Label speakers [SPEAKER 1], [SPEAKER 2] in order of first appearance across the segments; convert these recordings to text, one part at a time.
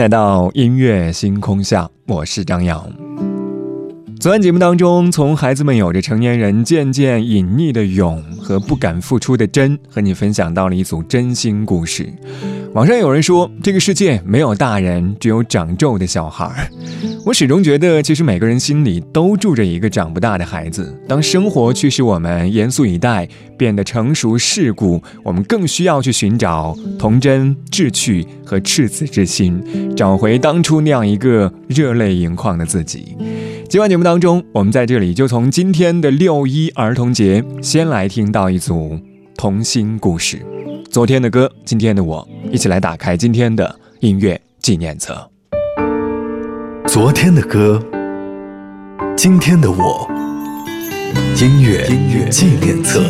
[SPEAKER 1] 来到音乐星空下，我是张扬。昨晚节目当中，从孩子们有着成年人渐渐隐匿的勇和不敢付出的真，和你分享到了一组真心故事。网上有人说，这个世界没有大人，只有长皱的小孩。我始终觉得，其实每个人心里都住着一个长不大的孩子。当生活驱使我们严肃以待，变得成熟世故，我们更需要去寻找童真、志趣和赤子之心，找回当初那样一个热泪盈眶的自己。今晚节目当中，我们在这里就从今天的六一儿童节，先来听到一组童心故事。昨天的歌，今天的我，一起来打开今天的音乐纪念册。
[SPEAKER 2] 昨天的歌，今天的我，音乐纪念册。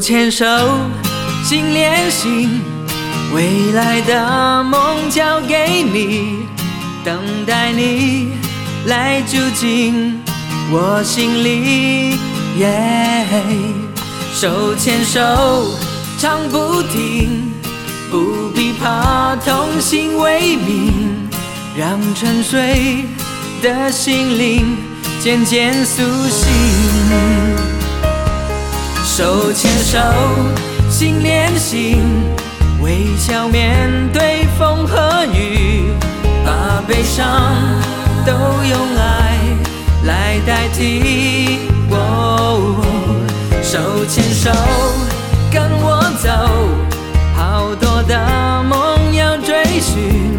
[SPEAKER 3] 手牵手，心连心，未来的梦交给你，等待你来住进我心里。手牵手，唱不停，不必怕痛心未泯，让沉睡的心灵渐渐苏醒。手牵手，心连心，微笑面对风和雨，把悲伤都用爱来代替。手牵手，跟我走，好多的梦要追寻，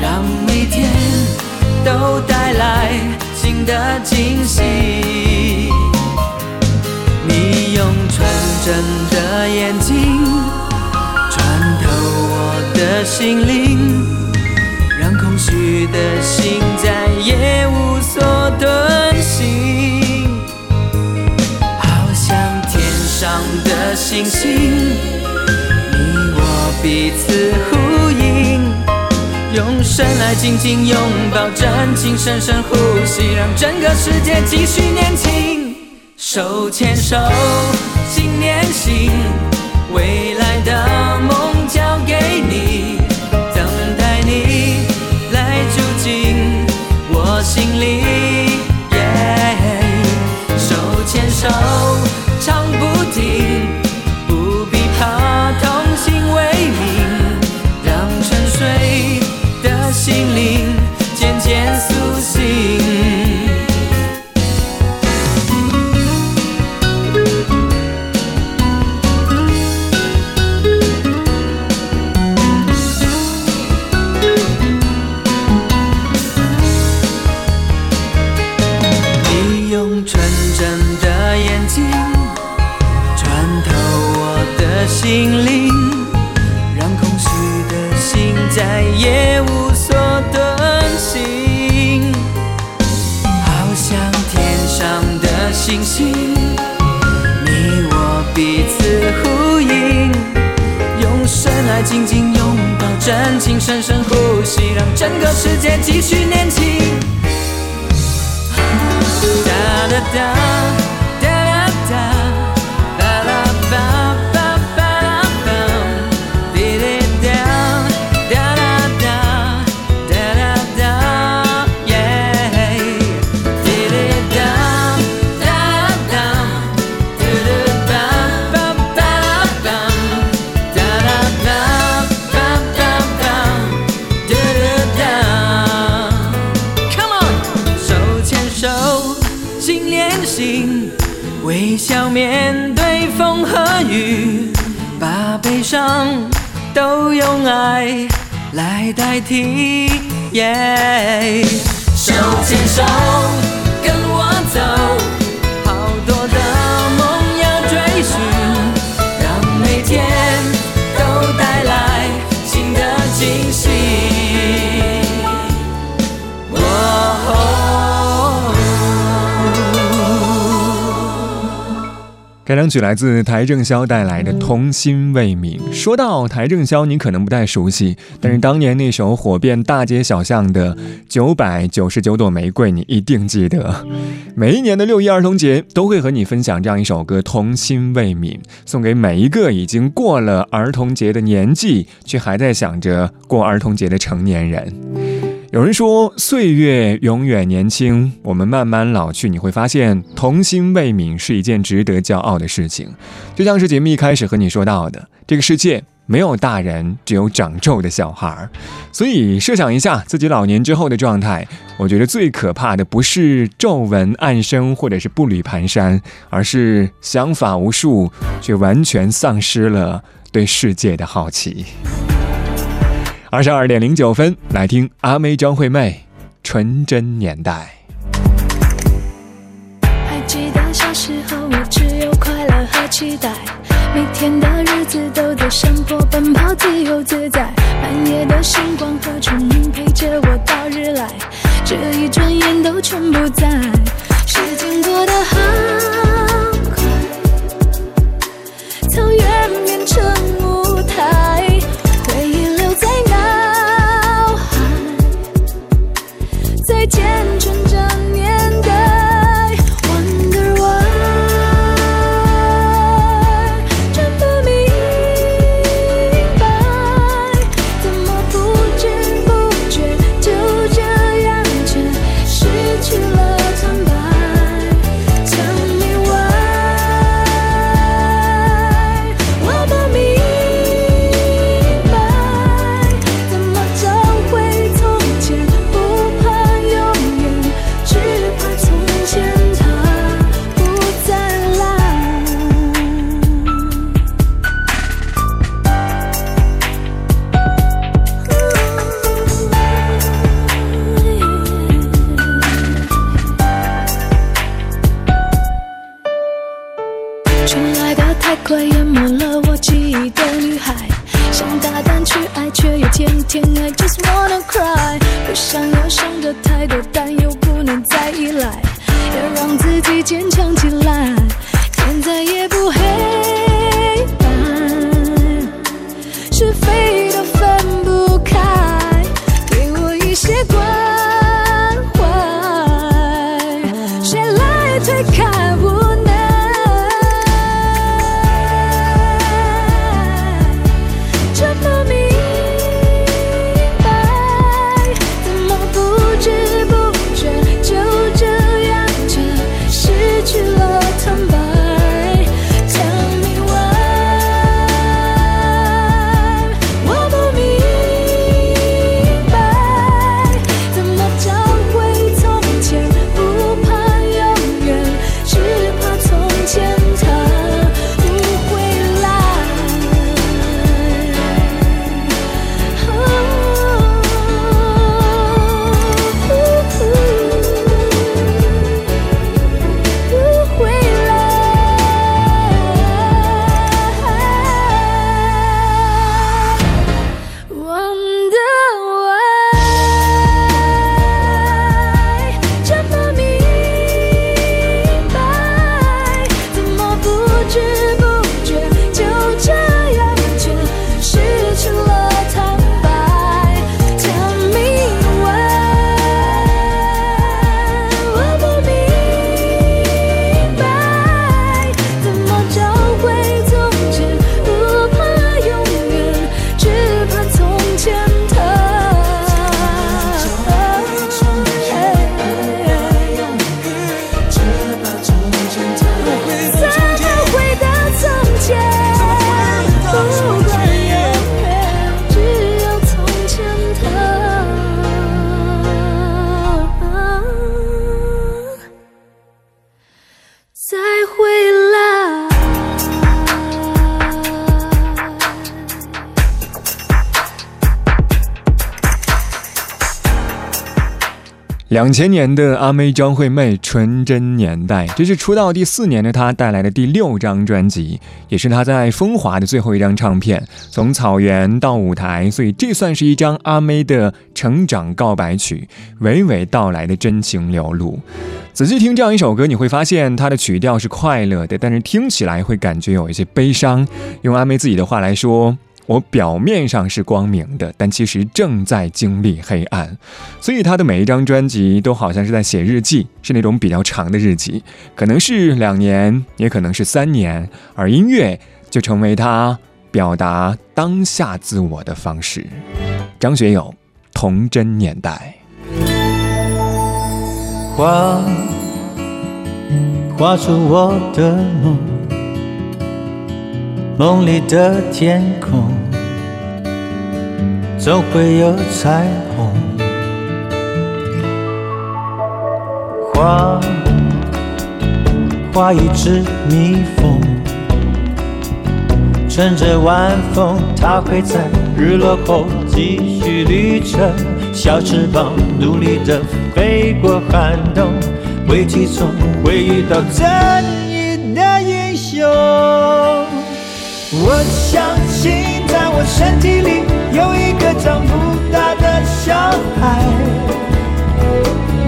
[SPEAKER 3] 让每天都带来新的惊喜。纯真的眼睛穿透我的心灵，让空虚的心再也无所遁形。好像天上的星星，你我彼此呼应，用深爱紧紧拥抱，真情深深呼吸，让整个世界继续年轻。手牵手，心连心，未来的梦交给你，等待你来住进我心里。耶手牵手，深深呼吸让整个世界继续年轻哒哒哒。心连心微笑面对风和雨把悲伤都用爱来代替。耶手牵手跟我走。
[SPEAKER 1] 这张曲来自邰正宵带来的《童心未泯》。说到邰正宵，你可能不太熟悉，但是当年那首火遍大街小巷的《九百九十九朵玫瑰》，你一定记得。每一年的六一儿童节，都会和你分享这样一首歌《童心未泯》，送给每一个已经过了儿童节的年纪，却还在想着过儿童节的成年人。有人说，岁月永远年轻，我们慢慢老去，你会发现童心未泯是一件值得骄傲的事情。就像是节目一开始和你说到的，这个世界没有大人，只有长皱的小孩儿。所以设想一下自己老年之后的状态，我觉得最可怕的不是皱纹暗生或者是步履蹒跚，而是想法无数，却完全丧失了对世界的好奇。二十二点零九分，来听阿妹张惠妹《纯真年代》。
[SPEAKER 4] 还记得小时候，我只有快乐和期待，每天的日子都在山坡奔跑，自由自在。半夜的星光和虫鸣陪着我到日来，这一转眼都全不在。
[SPEAKER 1] 两千年的阿妹张惠妹《纯真年代》，这是出道第四年的她带来的第六张专辑，也是她在风华的最后一张唱片。从草原到舞台，所以这算是一张阿妹的成长告白曲，娓娓道来的真情流露。仔细听这样一首歌，你会发现它的曲调是快乐的，但是听起来会感觉有一些悲伤。用阿妹自己的话来说。我表面上是光明的，但其实正在经历黑暗，所以他的每一张专辑都好像是在写日记，是那种比较长的日记，可能是两年，也可能是三年，而音乐就成为他表达当下自我的方式。张学友，《童真年代》，
[SPEAKER 5] 画画出我的梦。梦里的天空，总会有彩虹。画画一只蜜蜂，乘着晚风，它会在日落后继续旅程。小翅膀努力地飞过寒冬，危机中会遇到正义的英雄。心，在我身体里有一个长不大的小孩，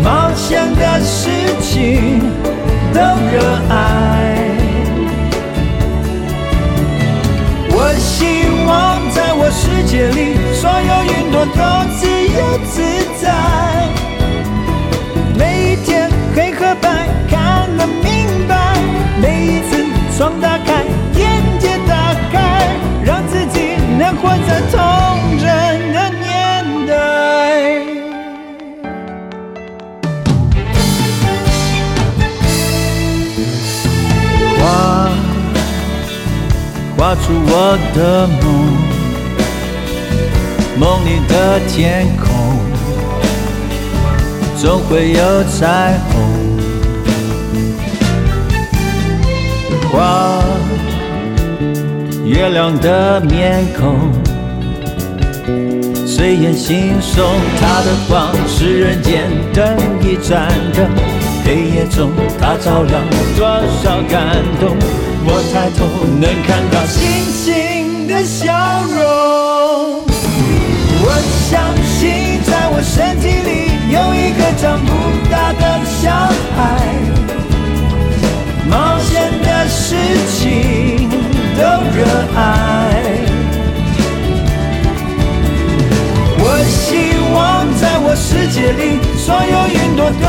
[SPEAKER 5] 冒险的事情都热爱。我希望在我世界里，所有云朵都自由自在。每一天黑和白看得明白，每一次窗打开。能活在童真的年代，画画出我的梦，梦里的天空总会有彩虹。画。月亮的面孔，随眼惺忪，它的光是人间灯一盏灯，黑夜中它照亮多少感动。我抬头能看到星星的笑容。我相信，在我身体里有一个长不大的小孩，冒险的事情。都热爱。我希望在我世界里，所有云朵都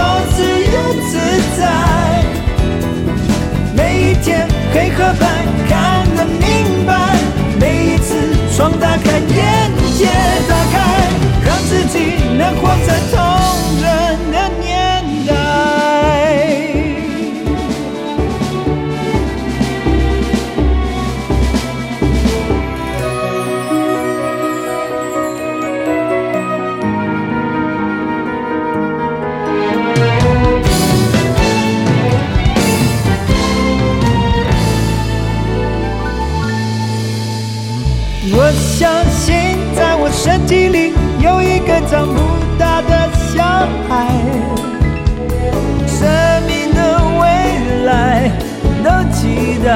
[SPEAKER 5] 期待。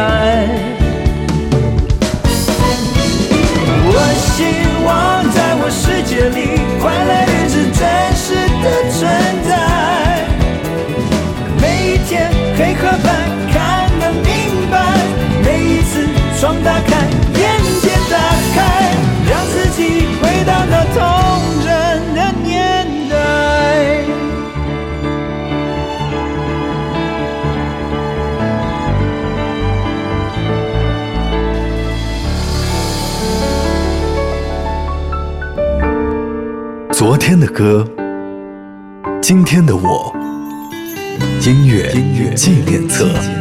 [SPEAKER 5] 我希望在我世界里，快乐日子真实的存在。每一天黑和白看得明白，每一次窗打开，
[SPEAKER 2] 昨天的歌，今天的我，音乐纪念册。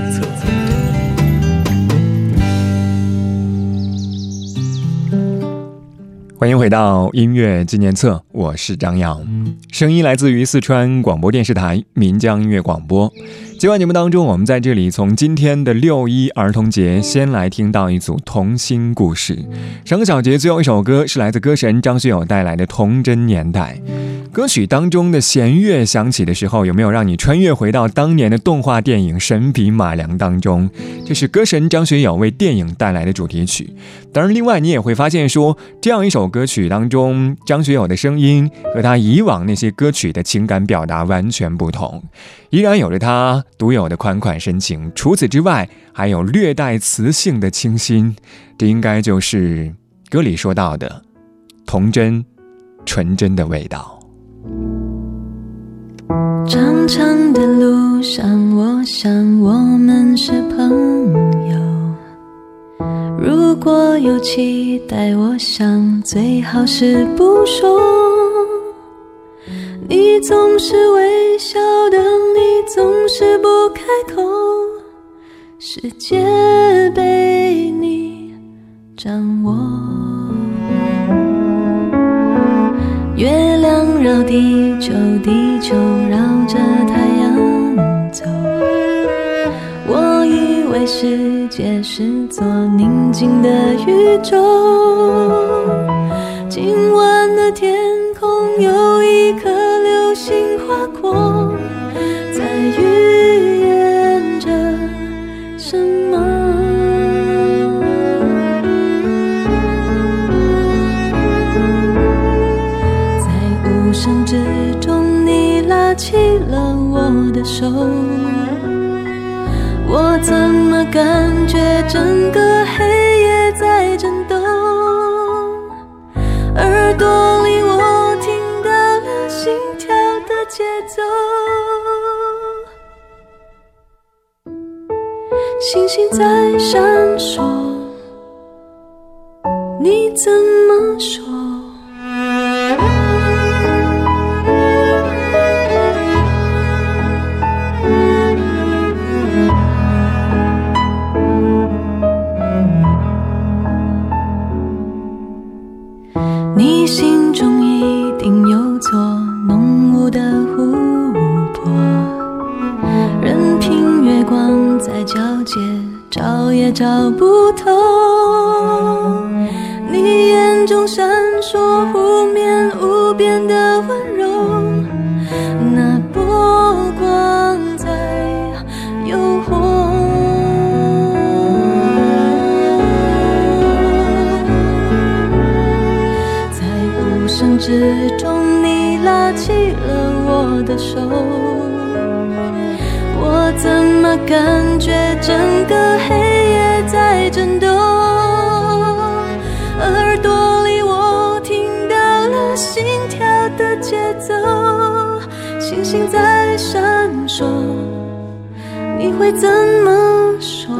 [SPEAKER 1] 欢迎回到音乐纪念册，我是张扬，声音来自于四川广播电视台岷江音乐广播。今晚节目当中，我们在这里从今天的六一儿童节先来听到一组童心故事。上个小节最后一首歌是来自歌神张学友带来的《童真年代》。歌曲当中的弦乐响起的时候，有没有让你穿越回到当年的动画电影《神笔马良》当中？这是歌神张学友为电影带来的主题曲。当然，另外你也会发现，说这样一首歌曲当中，张学友的声音和他以往那些歌曲的情感表达完全不同，依然有着他独有的款款深情。除此之外，还有略带磁性的清新，这应该就是歌里说到的童真、纯真的味道。
[SPEAKER 6] 长长的路上，我想我们是朋友。如果有期待，我想最好是不说。你总是微笑的，你总是不开口，世界被你掌握。月亮绕地球，地球绕着太世界是座宁静的宇宙。今晚的天空有一颗流星划过，整个你心中一定有座浓雾的湖泊任凭月光在皎洁找也找不节奏，星星在闪烁，你会怎么说？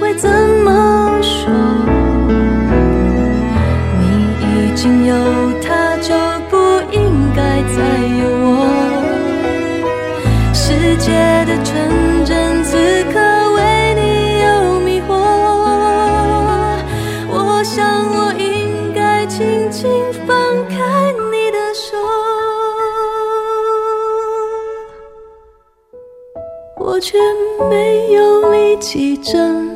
[SPEAKER 6] 会怎么说？你已经有他，就不应该再有我。世界的纯真，此刻为你有迷惑。我想，我应该轻轻放开你的手，我却没有力气
[SPEAKER 1] 挣。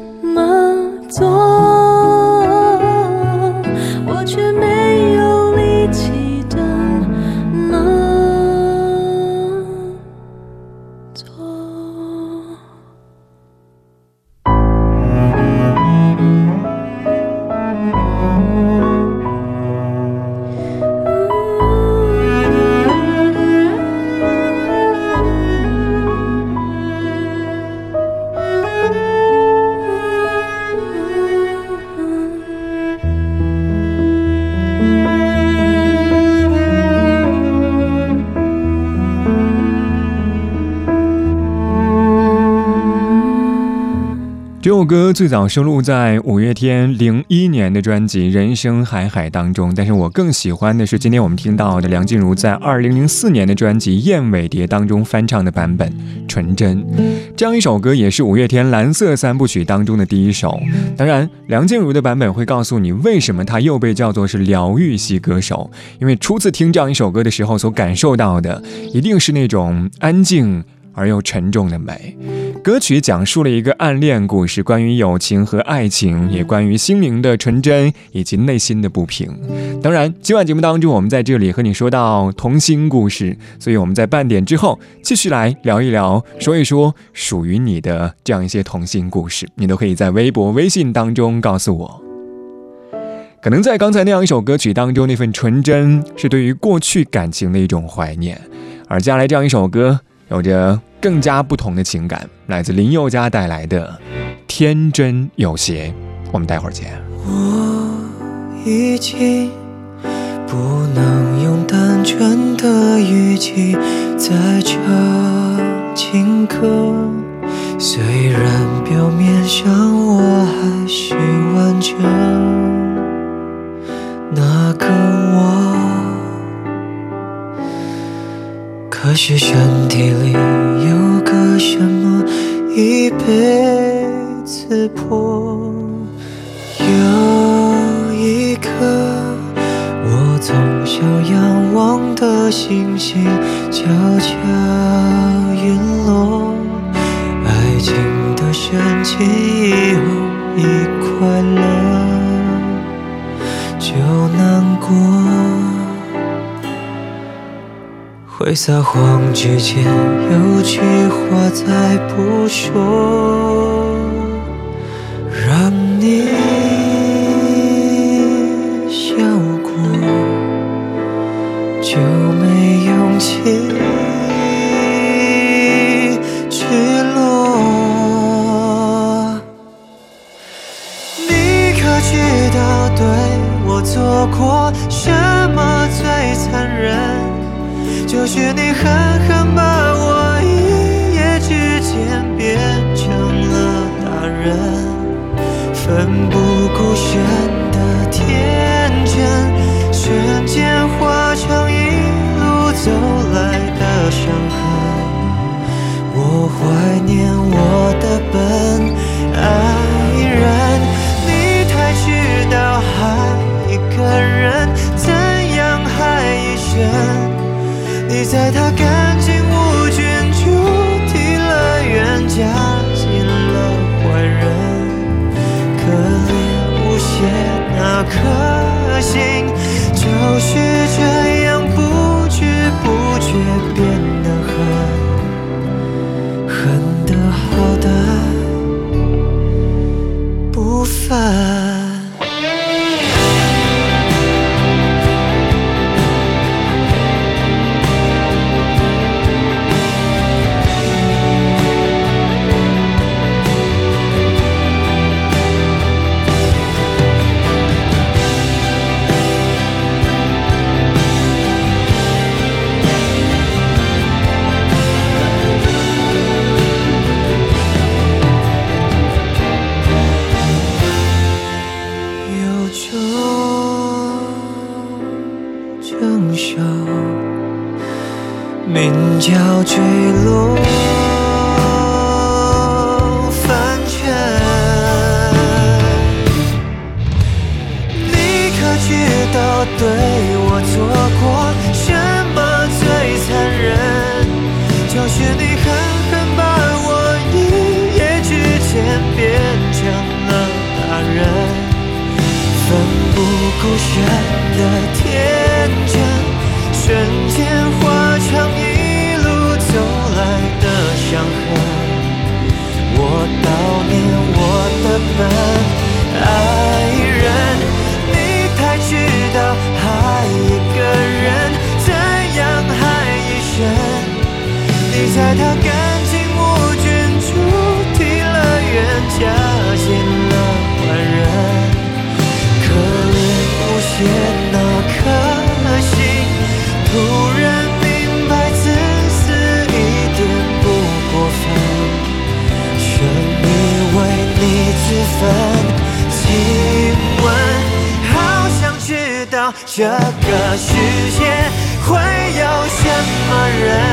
[SPEAKER 1] 首歌最早收录在五月天零一年的专辑《人生海海》当中，但是我更喜欢的是今天我们听到的梁静茹在二零零四年的专辑《燕尾蝶》当中翻唱的版本《纯真》。这样一首歌也是五月天蓝色三部曲当中的第一首。当然，梁静茹的版本会告诉你为什么她又被叫做是疗愈系歌手，因为初次听这样一首歌的时候所感受到的一定是那种安静而又沉重的美。歌曲讲述了一个暗恋故事，关于友情和爱情，也关于心灵的纯真以及内心的不平。当然，今晚节目当中，我们在这里和你说到童心故事，所以我们在半点之后继续来聊一聊，说一说属于你的这样一些童心故事，你都可以在微博、微信当中告诉我。可能在刚才那样一首歌曲当中，那份纯真是对于过去感情的一种怀念，而接下来这样一首歌。有着更加不同的情感，来自林宥嘉带来的《天真有邪》，我们待会儿见。
[SPEAKER 7] 我已经不能用单纯的语气再唱情歌，虽然表面上我还是完整，那个我。可是身体里有个什么已被刺破。有一颗我从小仰望的星星悄悄陨落，爱情的深情以后一快乐就难过。会撒谎之前，有句话再不说，让你笑过，就没勇气去落。你可知道对我做过什么？或许你很好。要坠落凡尘你可知道对我做过什么最残忍就是你狠狠把我一夜之间变成了大人奋不顾身的天真瞬间化成一江河，我悼念我的坟，爱人，你太知道爱一个人。怎样爱一生。你猜他感情无菌，触底乐园，加进了坏人，可怜无邪。十分亲吻好想知道这个世界会有
[SPEAKER 5] 什么人